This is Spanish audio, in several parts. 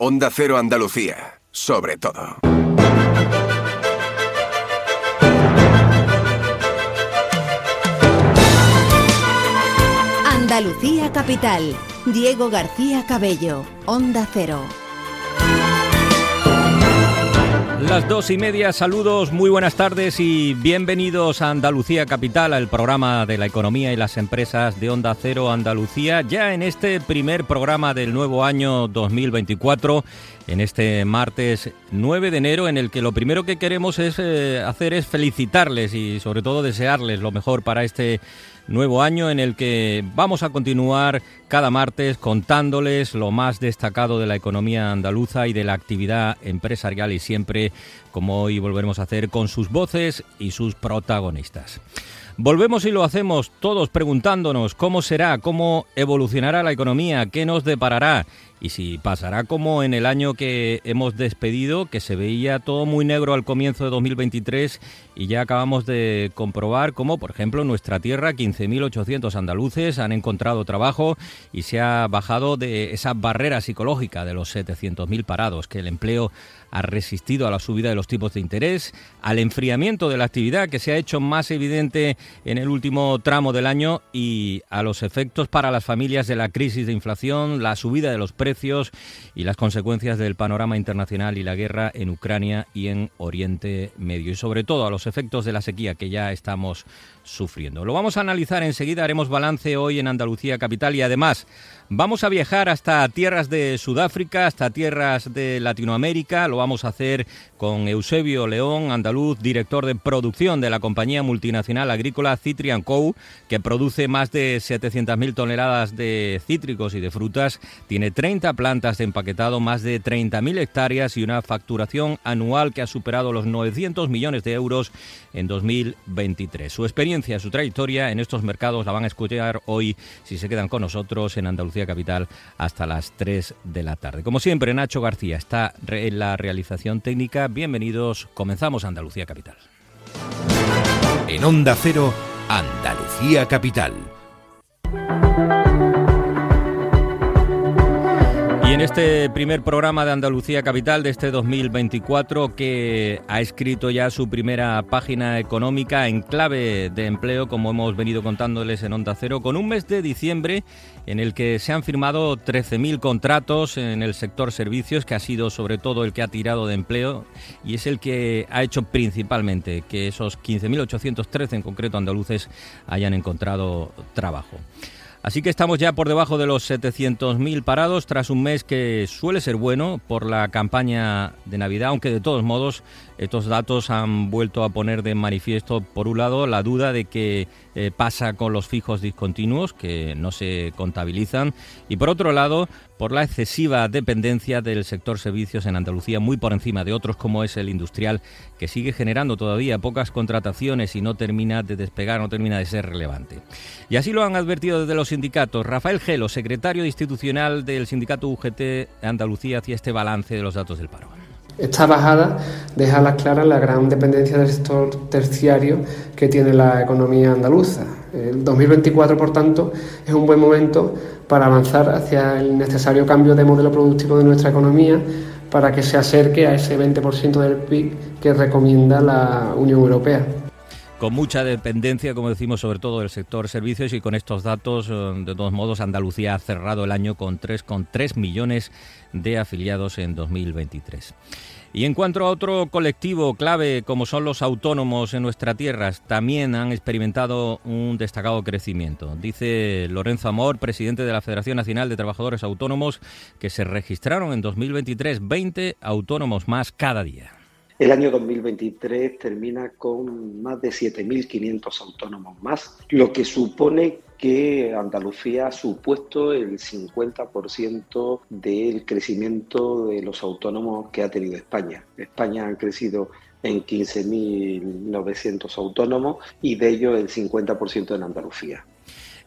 Onda Cero Andalucía, sobre todo. Andalucía Capital, Diego García Cabello, Onda Cero. Las dos y media, saludos, muy buenas tardes y bienvenidos a Andalucía Capital, al programa de la economía y las empresas de Onda Cero Andalucía, ya en este primer programa del nuevo año 2024, en este martes 9 de enero, en el que lo primero que queremos es eh, hacer es felicitarles y sobre todo desearles lo mejor para este nuevo año en el que vamos a continuar cada martes contándoles lo más destacado de la economía andaluza y de la actividad empresarial y siempre, como hoy volveremos a hacer, con sus voces y sus protagonistas. Volvemos y lo hacemos todos preguntándonos cómo será, cómo evolucionará la economía, qué nos deparará y si pasará como en el año que hemos despedido, que se veía todo muy negro al comienzo de 2023 y ya acabamos de comprobar cómo, por ejemplo, en nuestra tierra 15.800 andaluces han encontrado trabajo y se ha bajado de esa barrera psicológica de los 700.000 parados, que el empleo ha resistido a la subida de los tipos de interés, al enfriamiento de la actividad que se ha hecho más evidente en el último tramo del año y a los efectos para las familias de la crisis de inflación, la subida de los precios y las consecuencias del panorama internacional y la guerra en Ucrania y en Oriente Medio. Y sobre todo a los efectos de la sequía que ya estamos sufriendo. Lo vamos a analizar enseguida, haremos balance hoy en Andalucía Capital y además vamos a viajar hasta tierras de Sudáfrica, hasta tierras de Latinoamérica, lo vamos a hacer con Eusebio León, andaluz, director de producción de la compañía multinacional agrícola Citrian Co., que produce más de 700.000 toneladas de cítricos y de frutas, tiene 30 plantas de empaquetado, más de 30.000 hectáreas y una facturación anual que ha superado los 900 millones de euros en 2023. Su experiencia su trayectoria en estos mercados la van a escuchar hoy si se quedan con nosotros en Andalucía Capital hasta las 3 de la tarde. Como siempre, Nacho García está en la realización técnica. Bienvenidos, comenzamos Andalucía Capital. En Onda Cero, Andalucía Capital. Y en este primer programa de Andalucía Capital de este 2024, que ha escrito ya su primera página económica en clave de empleo, como hemos venido contándoles en Onda Cero, con un mes de diciembre en el que se han firmado 13.000 contratos en el sector servicios, que ha sido sobre todo el que ha tirado de empleo y es el que ha hecho principalmente que esos 15.813 en concreto andaluces hayan encontrado trabajo. Así que estamos ya por debajo de los 700.000 parados tras un mes que suele ser bueno por la campaña de Navidad, aunque de todos modos estos datos han vuelto a poner de manifiesto, por un lado, la duda de qué eh, pasa con los fijos discontinuos, que no se contabilizan, y por otro lado, por la excesiva dependencia del sector servicios en Andalucía, muy por encima de otros como es el industrial, que sigue generando todavía pocas contrataciones y no termina de despegar, no termina de ser relevante. Y así lo han advertido desde los sindicatos. Rafael Gelo, secretario institucional del sindicato UGT Andalucía, hacía este balance de los datos del paro. Esta bajada deja a las claras la gran dependencia del sector terciario que tiene la economía andaluza. El 2024, por tanto, es un buen momento para avanzar hacia el necesario cambio de modelo productivo de nuestra economía para que se acerque a ese 20% del PIB que recomienda la Unión Europea con mucha dependencia, como decimos, sobre todo del sector servicios y con estos datos, eh, de todos modos, Andalucía ha cerrado el año con 3,3 millones de afiliados en 2023. Y en cuanto a otro colectivo clave como son los autónomos en nuestra tierra, también han experimentado un destacado crecimiento. Dice Lorenzo Amor, presidente de la Federación Nacional de Trabajadores Autónomos, que se registraron en 2023 20 autónomos más cada día. El año 2023 termina con más de 7.500 autónomos más, lo que supone que Andalucía ha supuesto el 50% del crecimiento de los autónomos que ha tenido España. España ha crecido en 15.900 autónomos y de ellos el 50% en Andalucía.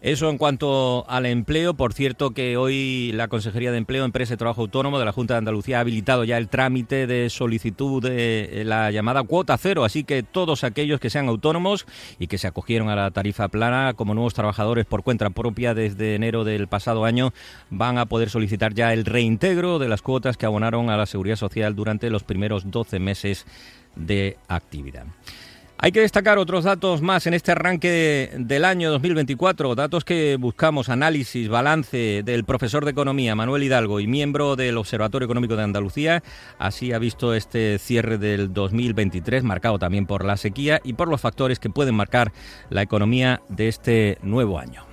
Eso en cuanto al empleo. Por cierto que hoy la Consejería de Empleo, Empresa y Trabajo Autónomo de la Junta de Andalucía ha habilitado ya el trámite de solicitud de la llamada cuota cero. Así que todos aquellos que sean autónomos y que se acogieron a la tarifa plana como nuevos trabajadores por cuenta propia desde enero del pasado año van a poder solicitar ya el reintegro de las cuotas que abonaron a la Seguridad Social durante los primeros 12 meses de actividad. Hay que destacar otros datos más en este arranque del año 2024, datos que buscamos, análisis, balance del profesor de Economía Manuel Hidalgo y miembro del Observatorio Económico de Andalucía. Así ha visto este cierre del 2023, marcado también por la sequía y por los factores que pueden marcar la economía de este nuevo año.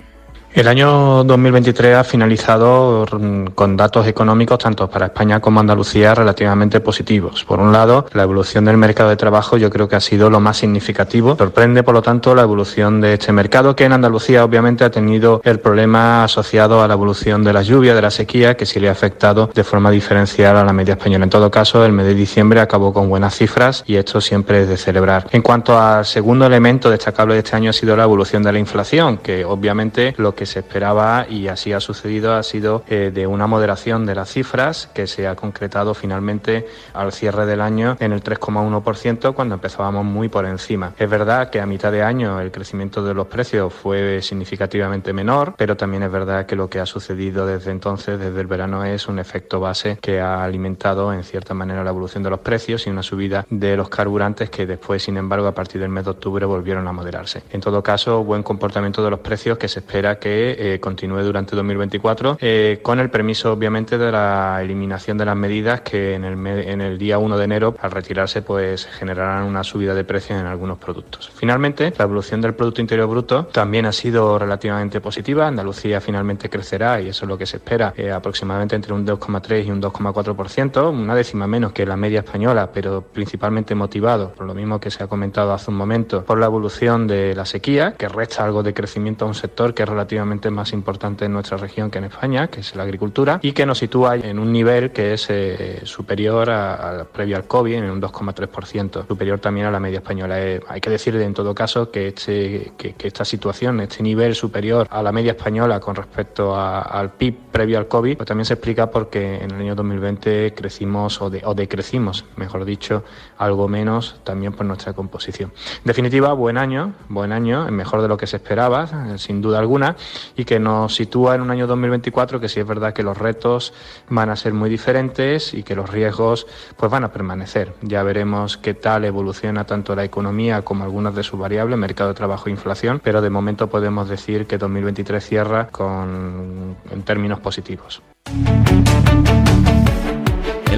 El año 2023 ha finalizado con datos económicos tanto para España como Andalucía relativamente positivos. Por un lado, la evolución del mercado de trabajo yo creo que ha sido lo más significativo. Sorprende, por lo tanto, la evolución de este mercado que en Andalucía obviamente ha tenido el problema asociado a la evolución de la lluvia, de la sequía, que sí le ha afectado de forma diferencial a la media española. En todo caso, el mes de diciembre acabó con buenas cifras y esto siempre es de celebrar. En cuanto al segundo elemento destacable de este año ha sido la evolución de la inflación, que obviamente lo que se esperaba y así ha sucedido ha sido eh, de una moderación de las cifras que se ha concretado finalmente al cierre del año en el 3,1% cuando empezábamos muy por encima. Es verdad que a mitad de año el crecimiento de los precios fue significativamente menor, pero también es verdad que lo que ha sucedido desde entonces, desde el verano, es un efecto base que ha alimentado en cierta manera la evolución de los precios y una subida de los carburantes que después, sin embargo, a partir del mes de octubre volvieron a moderarse. En todo caso, buen comportamiento de los precios que se espera que eh, continúe durante 2024, eh, con el permiso obviamente de la eliminación de las medidas que en el, en el día 1 de enero, al retirarse, pues generarán una subida de precios en algunos productos. Finalmente, la evolución del Producto Interior Bruto también ha sido relativamente positiva. Andalucía finalmente crecerá, y eso es lo que se espera, eh, aproximadamente entre un 2,3 y un 2,4%, una décima menos que la media española, pero principalmente motivado, por lo mismo que se ha comentado hace un momento, por la evolución de la sequía, que resta algo de crecimiento a un sector que es relativamente más importante en nuestra región que en España, que es la agricultura, y que nos sitúa en un nivel que es eh, superior a, previo al COVID, en un 2,3%, superior también a la media española. Eh, hay que decir en todo caso que, este, que, esta situación, este nivel superior a la media española con respecto al PIB previo al COVID, pues también se explica porque en el año 2020 crecimos o, o decrecimos, mejor dicho, algo menos también por nuestra composición. En definitiva, buen año, buen año, mejor de lo que se esperaba, sin duda alguna, y que nos sitúa en un año 2024 que sí es verdad que los retos van a ser muy diferentes y que los riesgos pues van a permanecer. Ya veremos qué tal evoluciona tanto la economía como algunas de sus variables, mercado de trabajo e inflación, pero de momento podemos decir que 2023 cierra con en términos positivos.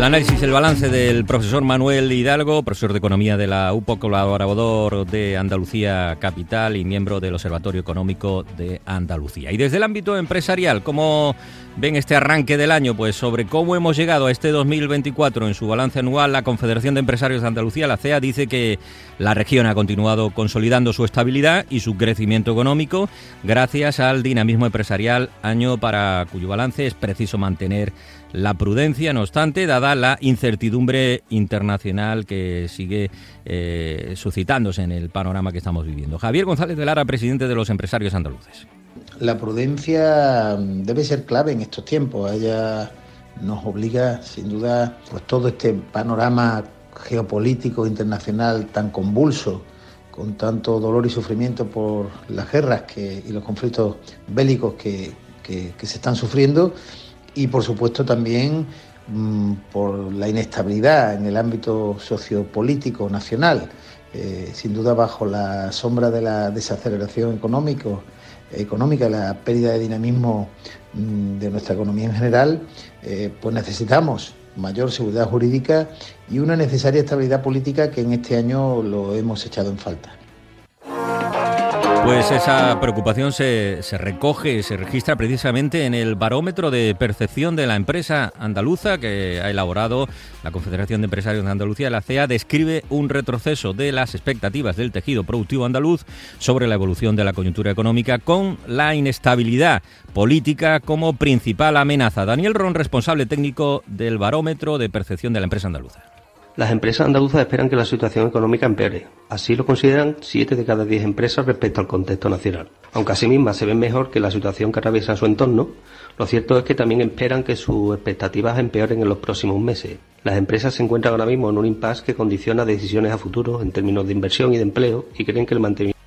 El análisis, el balance del profesor Manuel Hidalgo, profesor de Economía de la UPO, colaborador de Andalucía Capital y miembro del Observatorio Económico de Andalucía. Y desde el ámbito empresarial, ¿cómo ven este arranque del año? Pues sobre cómo hemos llegado a este 2024 en su balance anual, la Confederación de Empresarios de Andalucía, la CEA, dice que la región ha continuado consolidando su estabilidad y su crecimiento económico gracias al dinamismo empresarial, año para cuyo balance es preciso mantener la prudencia, no obstante, dada la incertidumbre internacional que sigue eh, suscitándose en el panorama que estamos viviendo. Javier González de Lara, presidente de los empresarios andaluces. La prudencia debe ser clave en estos tiempos. Ella nos obliga, sin duda, pues todo este panorama geopolítico internacional tan convulso, con tanto dolor y sufrimiento por las guerras y los conflictos bélicos que se están sufriendo, y por supuesto también mm, por la inestabilidad en el ámbito sociopolítico nacional, eh, sin duda bajo la sombra de la desaceleración económica, la pérdida de dinamismo mm, de nuestra economía en general, eh, pues necesitamos mayor seguridad jurídica y una necesaria estabilidad política que en este año lo hemos echado en falta. Pues esa preocupación se, se, recoge, se registra precisamente en el barómetro de percepción de la empresa andaluza que ha elaborado la Confederación de Empresarios de Andalucía, la CEA, describe un retroceso de las expectativas del tejido productivo andaluz sobre la evolución de la coyuntura económica con la inestabilidad política como principal amenaza. Daniel Ron, responsable técnico del barómetro de percepción de la empresa andaluza. Las empresas andaluzas esperan que la situación económica empeore. Así lo consideran 7 de cada 10 empresas respecto al contexto nacional. Aunque así mismas se ven mejor que la situación que atraviesa su entorno, lo cierto es que también esperan que sus expectativas empeoren en los próximos meses. Las empresas se encuentran ahora mismo en un impasse que condiciona decisiones a futuro en términos de inversión y de empleo y creen que el mantenimiento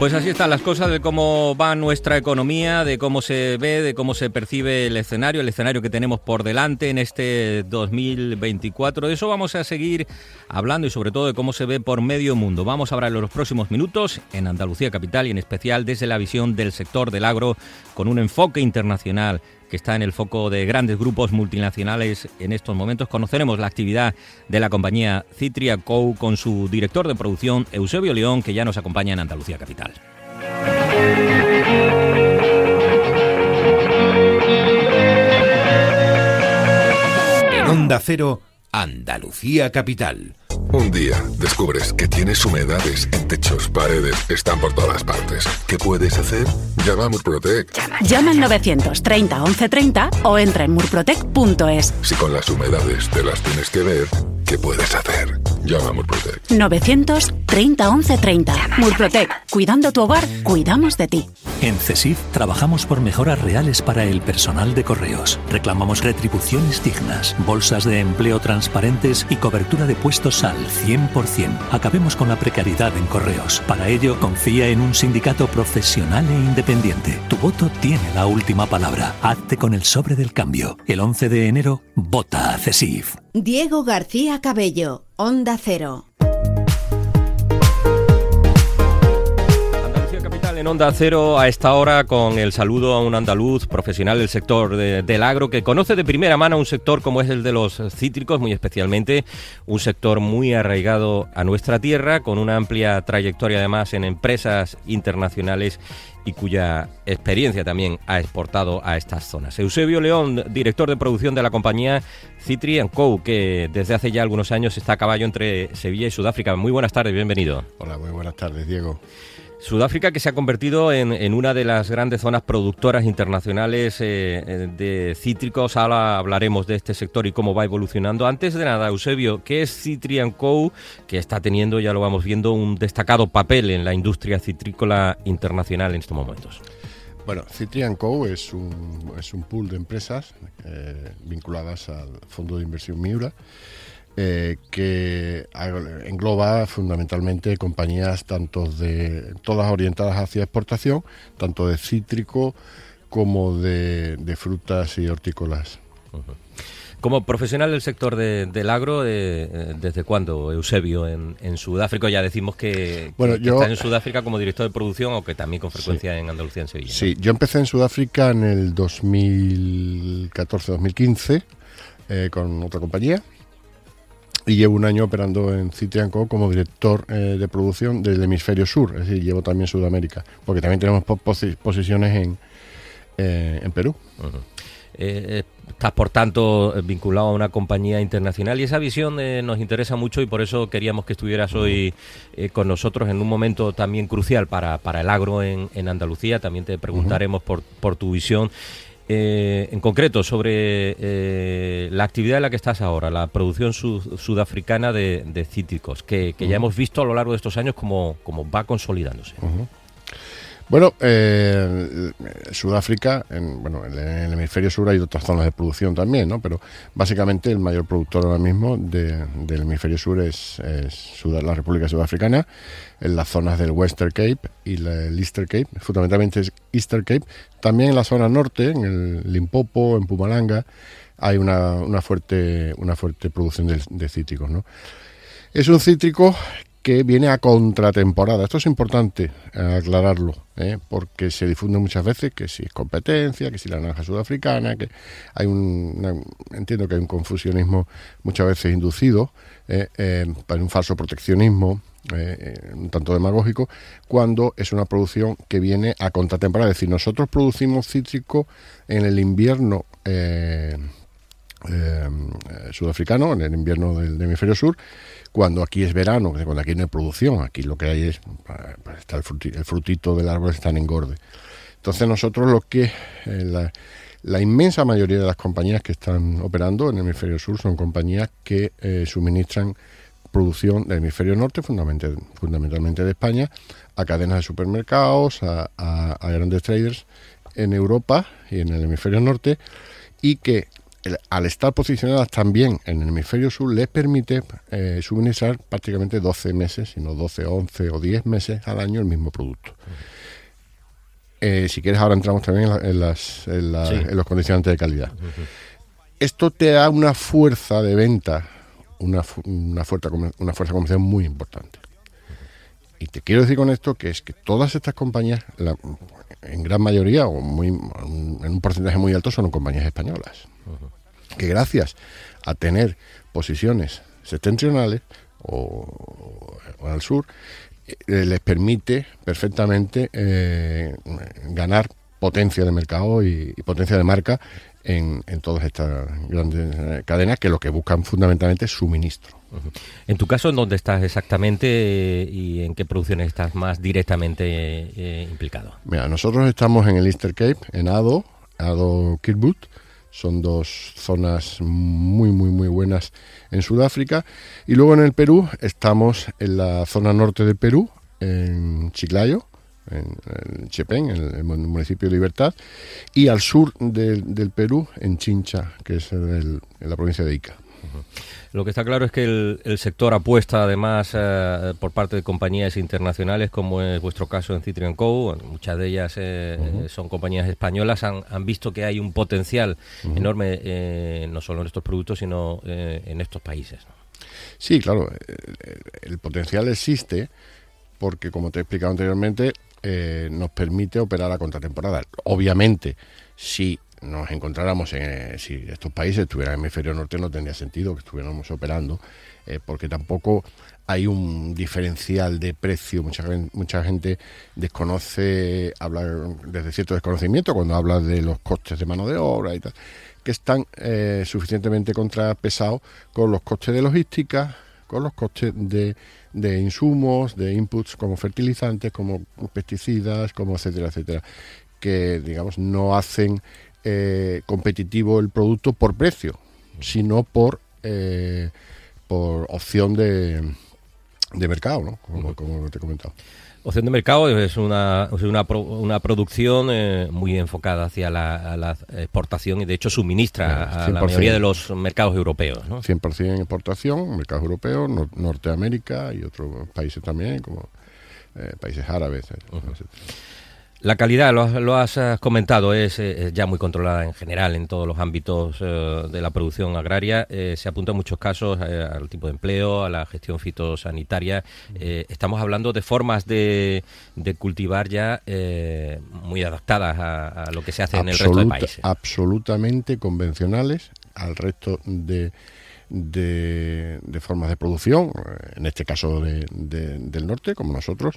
pues así están las cosas de cómo va nuestra economía, de cómo se ve, de cómo se percibe el escenario, el escenario que tenemos por delante en este 2024. De eso vamos a seguir hablando y sobre todo de cómo se ve por medio mundo. Vamos a hablar en los próximos minutos en Andalucía Capital y en especial desde la visión del sector del agro con un enfoque internacional que está en el foco de grandes grupos multinacionales en estos momentos. Conoceremos la actividad de la compañía Citria Co con su director de producción Eusebio León, que ya nos acompaña en Andalucía Capital. En Onda Cero, Andalucía Capital. Un día descubres que tienes humedades en techos, paredes, están por todas partes. ¿Qué puedes hacer? Llama a Murprotec. Llama al 930 1130 o entra en murprotec.es. Si con las humedades te las tienes que ver, ¿qué puedes hacer? Llama a Murprotec. 930 1130. Murprotec. Cuidando tu hogar, cuidamos de ti. En CESIF trabajamos por mejoras reales para el personal de correos. Reclamamos retribuciones dignas, bolsas de empleo transparentes y cobertura de puestos al 100%. Acabemos con la precariedad en correos. Para ello, confía en un sindicato profesional e independiente. Tu voto tiene la última palabra. Hazte con el sobre del cambio. El 11 de enero, vota a CESIF. Diego García Cabello, Onda Cero. En Onda Cero a esta hora con el saludo a un andaluz profesional del sector de- del agro que conoce de primera mano un sector como es el de los cítricos, muy especialmente un sector muy arraigado a nuestra tierra, con una amplia trayectoria además en empresas internacionales y cuya experiencia también ha exportado a estas zonas. Eusebio León, director de producción de la compañía Citri Co, que desde hace ya algunos años está a caballo entre Sevilla y Sudáfrica. Muy buenas tardes, bienvenido. Hola, muy buenas tardes, Diego. Sudáfrica que se ha convertido en, una de las grandes zonas productoras internacionales eh, eh, de cítricos. Ahora hablaremos de este sector y cómo va evolucionando. Antes de nada, Eusebio, ¿qué es Citrian Co? Que está teniendo, ya lo vamos viendo, un destacado papel en la industria citrícola internacional en estos momentos. Bueno, Citrian Co. es un, es un pool de empresas eh, vinculadas al fondo de inversión Miura. Eh, que engloba fundamentalmente compañías tanto de todas orientadas hacia exportación, tanto de cítrico como de, de frutas y hortícolas. Como profesional del sector de- del agro, eh, eh, ¿desde cuándo, Eusebio, en, en Sudáfrica? Ya decimos que, Bueno, que yo- está en Sudáfrica como director de producción, aunque también con frecuencia en Andalucía, en Sevilla. Sí, yo empecé en Sudáfrica en el 2014-2015 eh, con otra compañía y llevo un año operando en Citrian Co como director eh, de producción del hemisferio sur, es decir, llevo también Sudamérica, porque también tenemos po- posi- posiciones en, eh, en Perú. Eh, estás, por tanto, vinculado a una compañía internacional y esa visión eh, nos interesa mucho y por eso queríamos que estuvieras hoy con nosotros en un momento también crucial para, para el agro en, en Andalucía. También te preguntaremos por, por tu visión. Eh, en concreto, sobre eh, la actividad en la que estás ahora, la producción su- sudafricana de, de cítricos, que, que ya hemos visto a lo largo de estos años como, como va consolidándose. Bueno, eh, Sudáfrica, en, bueno, en el hemisferio sur hay otras zonas de producción también, ¿no? Pero básicamente el mayor productor ahora mismo de- del hemisferio sur es, la República Sudafricana, en las zonas del Western Cape y el Eastern Cape, fundamentalmente es Eastern Cape. También en la zona norte, en el Limpopo, en Pumalanga, hay una, una fuerte, una fuerte producción de, de cítricos, ¿no? Es un cítrico que viene a contratemporada. Esto es importante eh, aclararlo, ¿eh? porque se difunde muchas veces que si es competencia, que si la naranja sudafricana, que hay un, entiendo que hay un confusionismo muchas veces inducido, eh, eh, para un falso proteccionismo. eh, eh, un tanto demagógico, cuando es una producción que viene a contratemporada. Es decir, nosotros producimos cítrico en el invierno eh, eh, sudafricano, en el invierno del, hemisferio sur, cuando aquí es verano, cuando aquí no hay producción, aquí lo que hay es, está el, fruti- el frutito del árbol está en engorde. Entonces nosotros lo que, eh, la, inmensa mayoría de las compañías que están operando en el hemisferio sur son compañías que eh, suministran producción del hemisferio norte, fundamentalmente, fundamentalmente de España, a cadenas de supermercados, a, grandes traders en Europa y en el hemisferio norte, y que al estar posicionadas también en el hemisferio sur les permite eh, suministrar prácticamente 12 meses, sino 12, 11 o 10 meses al año el mismo producto. Eh, si quieres, ahora entramos también en, las, en, los condicionantes de calidad. Esto te da una fuerza de venta, una, una, fuerza, una fuerza comercial muy importante. Y te quiero decir con esto que es que todas estas compañías, en gran mayoría o muy, en un porcentaje muy alto, son compañías españolas. Que gracias a tener posiciones septentrionales o, o al sur, eh, les permite perfectamente eh, ganar potencia de mercado y, potencia de marca en, todas estas grandes eh, cadenas que lo que buscan fundamentalmente es suministro. En tu caso, ¿en dónde estás exactamente y en qué producciones estás más directamente implicado? Mira, nosotros estamos en el Easter Cape, en Ado, Ado Kirkwood, son dos zonas muy, muy, muy buenas en Sudáfrica. Y luego en el Perú estamos en la zona norte del Perú, en Chiclayo, en, Chepén, en el municipio de Libertad, y al sur del, Perú, en Chincha, que es en la provincia de Ica. Lo que está claro es que el, sector apuesta además eh, por parte de compañías internacionales, como es vuestro caso en Citrian Co. Muchas de ellas eh, son compañías españolas, han, visto que hay un potencial enorme eh, no solo en estos productos, sino en estos países. Sí, claro, el, potencial existe porque, como te he explicado anteriormente, nos permite operar a contratemporada. Obviamente, si nos encontráramos en, eh, si estos países estuvieran en el hemisferio norte no tendría sentido que estuviéramos operando, eh, porque tampoco hay un diferencial de precio. Mucha, mucha gente desconoce, habla desde cierto desconocimiento cuando habla de los costes de mano de obra y tal, que están eh, suficientemente contrapesados con los costes de logística, con los costes de, de insumos, de inputs como fertilizantes, como pesticidas, como etcétera, etcétera, que digamos no hacen eh, competitivo el producto por precio, sino por, eh, por opción de, de mercado, ¿no? como, te he comentado. Opción de mercado es una, una, una producción eh, muy enfocada hacia la, exportación y de hecho suministra a la mayoría de los mercados europeos. ¿no? 100% en exportación, mercados europeos, Norteamérica y otros países también, como países árabes. La calidad, lo, has comentado, es, ya muy controlada en general en todos los ámbitos eh, de la producción agraria. Eh, se apunta en muchos casos eh, al tipo de empleo, a la gestión fitosanitaria. estamos hablando de formas de, cultivar ya muy adaptadas a, lo que se hace en el resto del país. Absolutamente convencionales al resto de, de, formas de producción, en este caso del norte, como nosotros.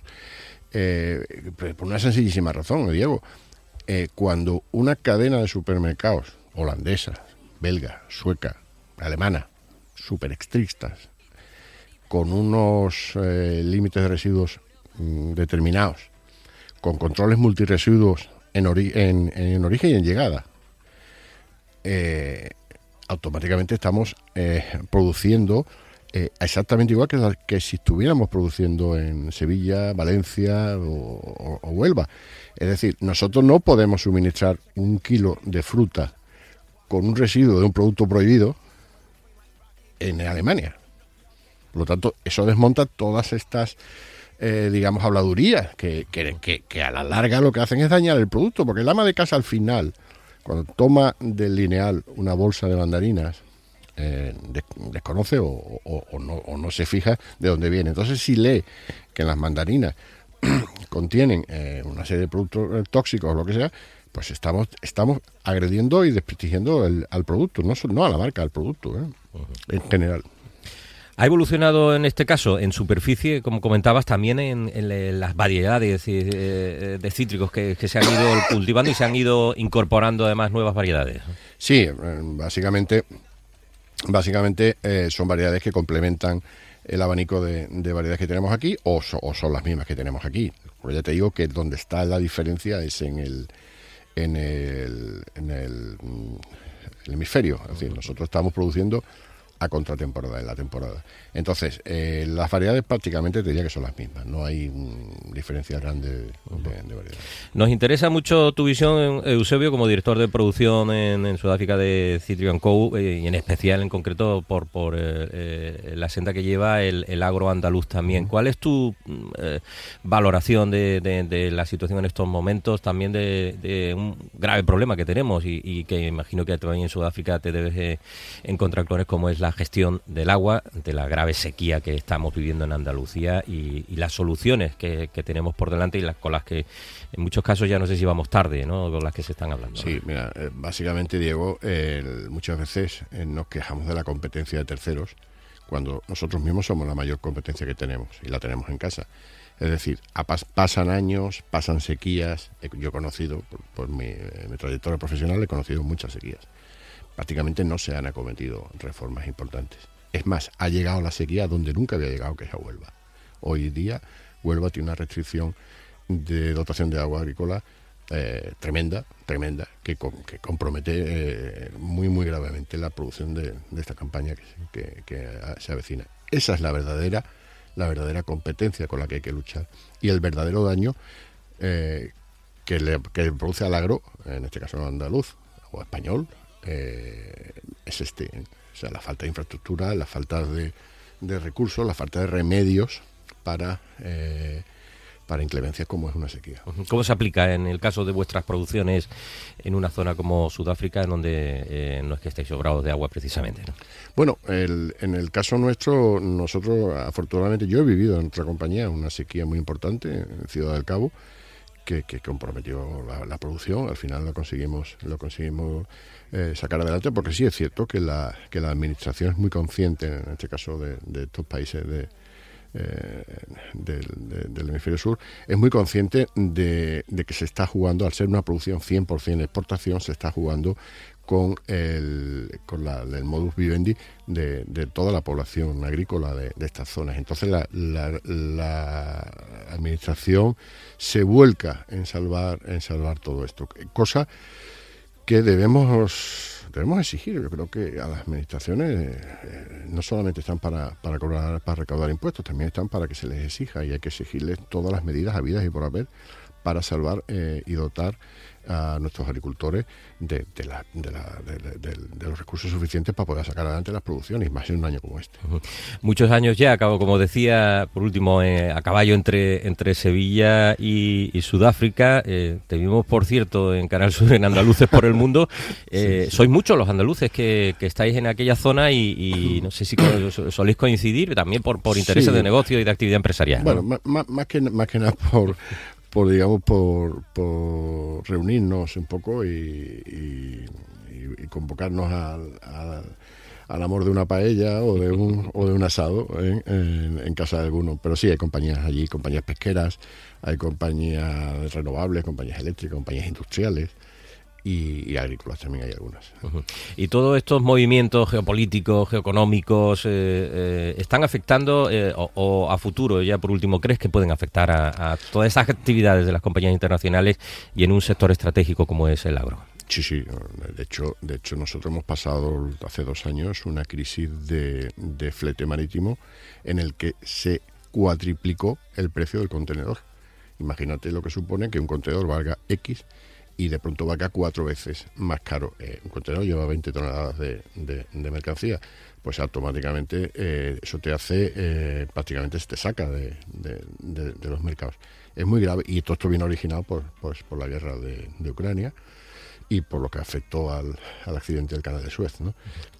Eh, por una sencillísima razón, Diego. Eh, cuando una cadena de supermercados holandesa, belga, sueca, alemana, super estrictas, con unos eh, límites de residuos mm, determinados, con controles multiresiduos en, en, origen y en llegada, automáticamente estamos produciendo eh, exactamente igual que, que si estuviéramos produciendo en Sevilla, Valencia o, Huelva. Es decir, nosotros no podemos suministrar un kilo de fruta con un residuo de un producto prohibido en Alemania. Por lo tanto, eso desmonta todas estas, eh, digamos, habladurías que, que, que, a la larga lo que hacen es dañar el producto, porque el ama de casa al final, cuando toma del lineal una bolsa de mandarinas eh, desconoce o, no, se fija de dónde viene. Entonces, si lee que las mandarinas contienen eh, una serie de productos eh, tóxicos o lo que sea, pues estamos, estamos agrediendo y desprestigiando al producto, no, no a la marca, al producto en general. Ha evolucionado en este caso en superficie, como comentabas, también en, las variedades de cítricos que, que, se han ido cultivando y se han ido incorporando además nuevas variedades. Sí, básicamente Básicamente eh, son variedades que complementan el abanico de, variedades que tenemos aquí o, son las mismas que tenemos aquí. Pues ya te digo que donde está la diferencia es en el, mm, el hemisferio. Es decir, nosotros estamos produciendo a contratemporada, en la temporada. Entonces, eh, las variedades prácticamente te diría que son las mismas, no hay mm, diferencia grande de, de variedades. Nos interesa mucho tu visión, Eusebio, como director de producción en, Sudáfrica de Citrian Co. Eh, y en especial, en concreto, por, por eh, la senda que lleva el, agro andaluz también. ¿Cuál es tu mm, valoración de, la situación en estos momentos, también de, un grave problema que tenemos y, y, que imagino que también en Sudáfrica te debes encontrar con como es la gestión del agua, de la grave sequía que estamos viviendo en Andalucía y, las soluciones que, tenemos por delante y las con las que en muchos casos ya no sé si vamos tarde, ¿no? Con las que se están hablando. Sí, mira, eh, básicamente, Diego, muchas veces eh, nos quejamos de la competencia de terceros cuando nosotros mismos somos la mayor competencia que tenemos y la tenemos en casa. Es decir, pasan años, pasan sequías. Yo he conocido, por, mi, eh, mi trayectoria profesional, he conocido muchas sequías prácticamente no se han acometido reformas importantes. Es más, ha llegado la sequía donde nunca había llegado, que es a Huelva. Hoy día Huelva tiene una restricción de dotación de agua agrícola eh, tremenda, tremenda, que, que compromete eh, muy, muy gravemente la producción de, esta campaña que, se avecina. Esa es la verdadera, la verdadera competencia con la que hay que luchar y el verdadero daño eh, que, le, que produce al agro, en este caso andaluz o español, eh, es este. O sea, la falta de infraestructura, la falta de, recursos, la falta de remedios para, eh, para inclemencias como es una sequía. ¿Cómo se aplica en el caso de vuestras producciones en una zona como Sudáfrica, en donde eh, no es que estéis sobrados de agua precisamente? Bueno, en el caso nuestro, nosotros, afortunadamente, yo he vivido en otra compañía una sequía muy importante en Ciudad del Cabo. Que, comprometió la, la, producción, al final lo conseguimos, lo conseguimos eh, sacar adelante, porque sí es cierto que la, que la administración es muy consciente, en este caso de, estos países de, eh, del, hemisferio sur, es muy consciente de, que se está jugando, al ser una producción 100% exportación, se está jugando con el, con la, el modus vivendi de, toda la población agrícola de, estas zonas. Entonces la, la, la, administración se vuelca en salvar, en salvar todo esto, cosa que debemos debemos exigir. Yo creo que a las administraciones eh, no solamente están para, para, cobrar, para recaudar impuestos, también están para que se les exija y hay que exigirles todas las medidas habidas y por haber para salvar eh, y dotar a nuestros agricultores de, los recursos suficientes para poder sacar adelante las producciones, más en un año como este. Muchos años ya, como decía, por último, eh, a caballo entre, entre Sevilla y, Sudáfrica. Eh, te vimos, por cierto, en Canal Sur, en Andaluces por el Mundo. Eh, sois muchos los andaluces que, estáis en aquella zona y, no sé si soléis coincidir también por, por intereses de negocio y de actividad empresarial. Bueno, más, que, más que nada por por digamos por, por reunirnos un poco y, convocarnos al, al, amor de una paella o de un, o de un asado en, en, casa de alguno. Pero sí, hay compañías allí, compañías pesqueras, hay compañías renovables, compañías eléctricas, compañías industriales y, agrícolas también hay algunas. Y todos estos movimientos geopolíticos, geoeconómicos, eh, eh, ¿están afectando eh, o, a futuro, ya por último, crees que pueden afectar a, todas esas actividades de las compañías internacionales y en un sector estratégico como es el agro? Sí, sí. De hecho, de hecho nosotros hemos pasado hace dos años una crisis de, de flete marítimo en el que se cuatriplicó el precio del contenedor. Imagínate lo que supone que un contenedor valga X y de pronto va acá cuatro veces más caro. Eh, un contenedor lleva 20 toneladas de, de, mercancía, pues automáticamente eh, eso te hace, eh, prácticamente te saca de, de, los mercados. Es muy grave y todo esto viene originado por, pues, por la guerra de, Ucrania y por lo que afectó al, al accidente del canal de Suez. ¿no?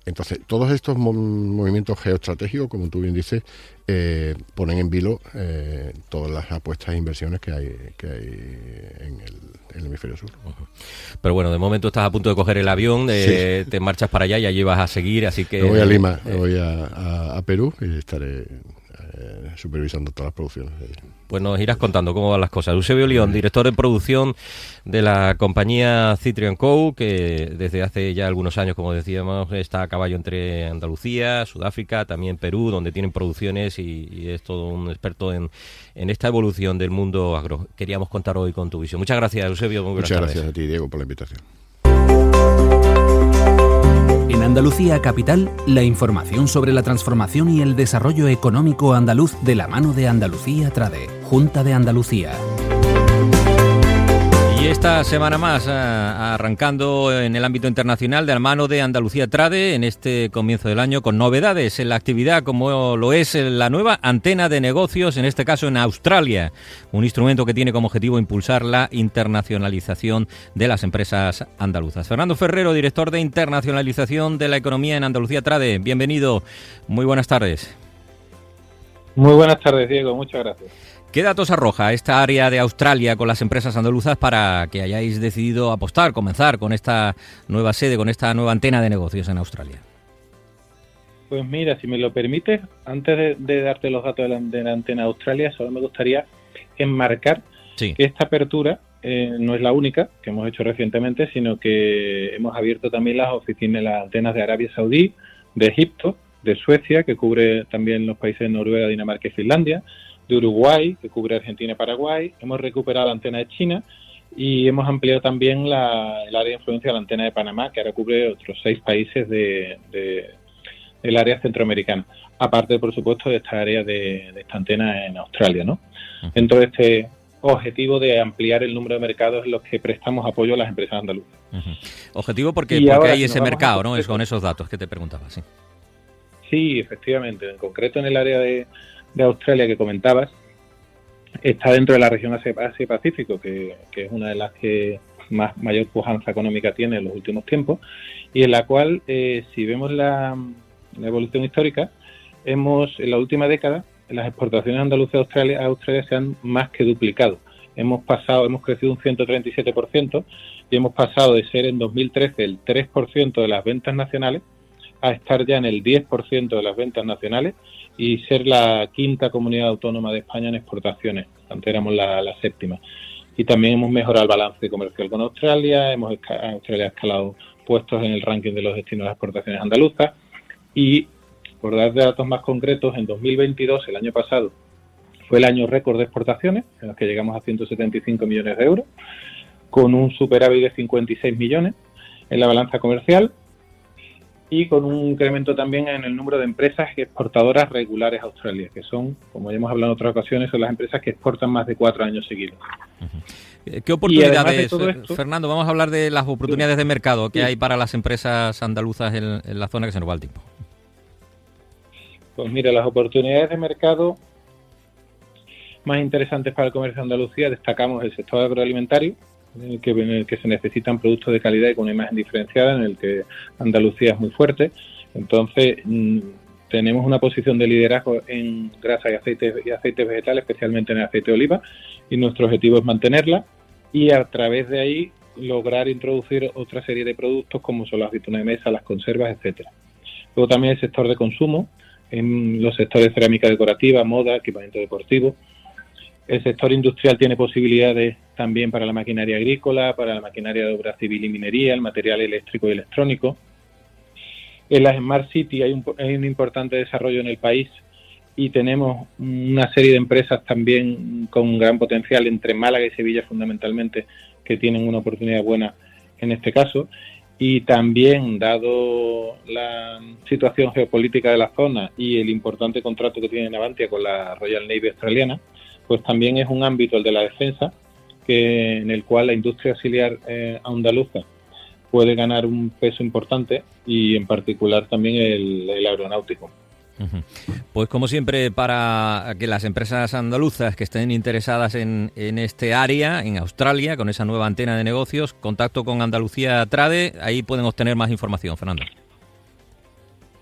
Entonces, todos estos movimientos geoestratégicos, como tú bien dices, eh, ponen en vilo eh, todas las apuestas e inversiones que hay, que hay en el, hemisferio sur. Pero bueno, de momento estás a punto de coger el avión, eh, te marchas para allá y allí vas a seguir, así que... Me voy a Lima, me voy a, Perú y estaré supervisando todas las producciones. Pues nos irás contando cómo van las cosas. Eusebio León, director de producción de la compañía Citrian Co., que desde hace ya algunos años, como decíamos, está a caballo entre Andalucía, Sudáfrica, también Perú, donde tienen producciones y, es todo un experto en, esta evolución del mundo agro. Queríamos contar hoy con tu visión. Muchas gracias, Eusebio. Muchas gracias a ti, Diego, por la invitación. En Andalucía Capital, la información sobre la transformación y el desarrollo económico andaluz de la mano de Andalucía Trade, Junta de Andalucía. Y esta semana más, eh, arrancando en el ámbito internacional de la mano de Andalucía Trade en este comienzo del año con novedades en la actividad como lo es la nueva antena de negocios, en este caso en Australia, un instrumento que tiene como objetivo impulsar la internacionalización de las empresas andaluzas. Fernando Ferrero, director de internacionalización de la economía en Andalucía Trade, bienvenido, muy buenas tardes. Muy buenas tardes, Diego, muchas gracias. ¿Qué datos arroja esta área de Australia con las empresas andaluzas para que hayáis decidido apostar, comenzar con esta nueva sede, con esta nueva antena de negocios en Australia? Pues mira, si me lo permites, antes de, darte los datos de la, antena de Australia, solo me gustaría enmarcar que esta apertura eh, no es la única que hemos hecho recientemente, sino que hemos abierto también las oficinas, las antenas de Arabia Saudí, de Egipto, de Suecia, que cubre también los países de Noruega, Dinamarca y Finlandia, de Uruguay, que cubre Argentina y Paraguay. Hemos recuperado la antena de China y hemos ampliado también la, el área de influencia de la antena de Panamá, que ahora cubre otros seis países de, del área centroamericana. Aparte, por supuesto, de esta área de, esta antena en Australia, ¿no? Dentro de este objetivo de ampliar el número de mercados en los que prestamos apoyo a las empresas andaluzas. Objetivo porque, porque hay ese mercado, ¿no? Es con esos datos que te preguntaba, sí. Sí, efectivamente. En concreto en el área de, de Australia que comentabas está dentro de la región Asia-Pacífico, que, es una de las que más mayor pujanza económica tiene en los últimos tiempos, y en la cual, eh, si vemos la, evolución histórica, hemos en la última década las exportaciones andaluzas a Australia, a Australia se han más que duplicado. Hemos pasado, hemos crecido un 137% y hemos pasado de ser en 2013 el 3% de las ventas nacionales a estar ya en el 10% de las ventas nacionales y ser la quinta comunidad autónoma de España en exportaciones. Antes éramos la, séptima. Y también hemos mejorado el balance comercial con Australia, hemos Australia ha escalado puestos en el ranking de los destinos de exportaciones andaluzas y por dar datos más concretos, en 2022, el año pasado, fue el año récord de exportaciones, en los que llegamos a 175 millones de euros, con un superávit de 56 millones en la balanza comercial y con un incremento también en el número de empresas exportadoras regulares a Australia, que son, como ya hemos hablado en otras ocasiones, son las empresas que exportan más de cuatro años seguidos. ¿Qué oportunidades, Fernando? Vamos a hablar de las oportunidades de mercado que hay para las empresas andaluzas en, la zona que se nos va el tiempo. Pues mira, las oportunidades de mercado más interesantes para el comercio de Andalucía destacamos el sector agroalimentario, en el, que, en el que se necesitan productos de calidad y con una imagen diferenciada, en el que Andalucía es muy fuerte. Entonces, mm, tenemos una posición de liderazgo en grasa y aceites y aceites vegetales, especialmente en el aceite de oliva, y nuestro objetivo es mantenerla y a través de ahí lograr introducir otra serie de productos como son las aceitunas de mesa, las conservas, etcétera. Luego también el sector de consumo, en los sectores cerámica decorativa, moda, equipamiento deportivo, el sector industrial tiene posibilidades también para la maquinaria agrícola, para la maquinaria de obra civil y minería, el material eléctrico y electrónico. En las Smart City hay un, hay un importante desarrollo en el país y tenemos una serie de empresas también con gran potencial entre Málaga y Sevilla fundamentalmente que tienen una oportunidad buena en este caso y también dado la situación geopolítica de la zona y el importante contrato que tiene Navantia con la Royal Navy australiana, pues también es un ámbito, el de la defensa, que en el cual la industria auxiliar eh, andaluza puede ganar un peso importante y en particular también el, aeronáutico. Pues como siempre, para que las empresas andaluzas que estén interesadas en, en, este área, en Australia, con esa nueva antena de negocios, contacto con Andalucía Trade, ahí pueden obtener más información, Fernando.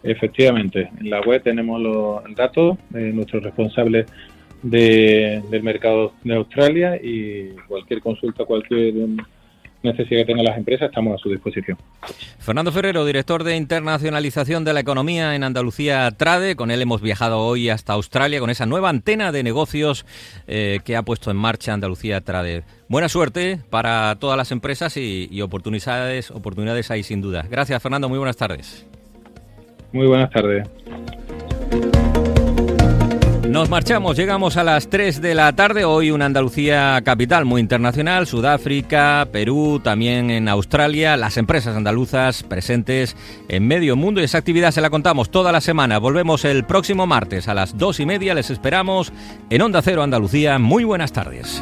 Efectivamente, en la web tenemos los datos de nuestros responsables de, del mercado de Australia y cualquier consulta, cualquier necesidad que tengan las empresas, estamos a su disposición. Fernando Ferrero, director de internacionalización de la economía en Andalucía Trade. Con él hemos viajado hoy hasta Australia con esa nueva antena de negocios eh, que ha puesto en marcha Andalucía Trade. Buena suerte para todas las empresas y, y oportunidades, oportunidades ahí sin duda. Gracias, Fernando. Muy buenas tardes. Muy buenas tardes. Nos marchamos, llegamos a las 3 de la tarde, hoy una Andalucía capital muy internacional, Sudáfrica, Perú, también en Australia, las empresas andaluzas presentes en medio mundo y esa actividad se la contamos toda la semana. Volvemos el próximo martes a las 2 y media, les esperamos en Onda Cero Andalucía. Muy buenas tardes.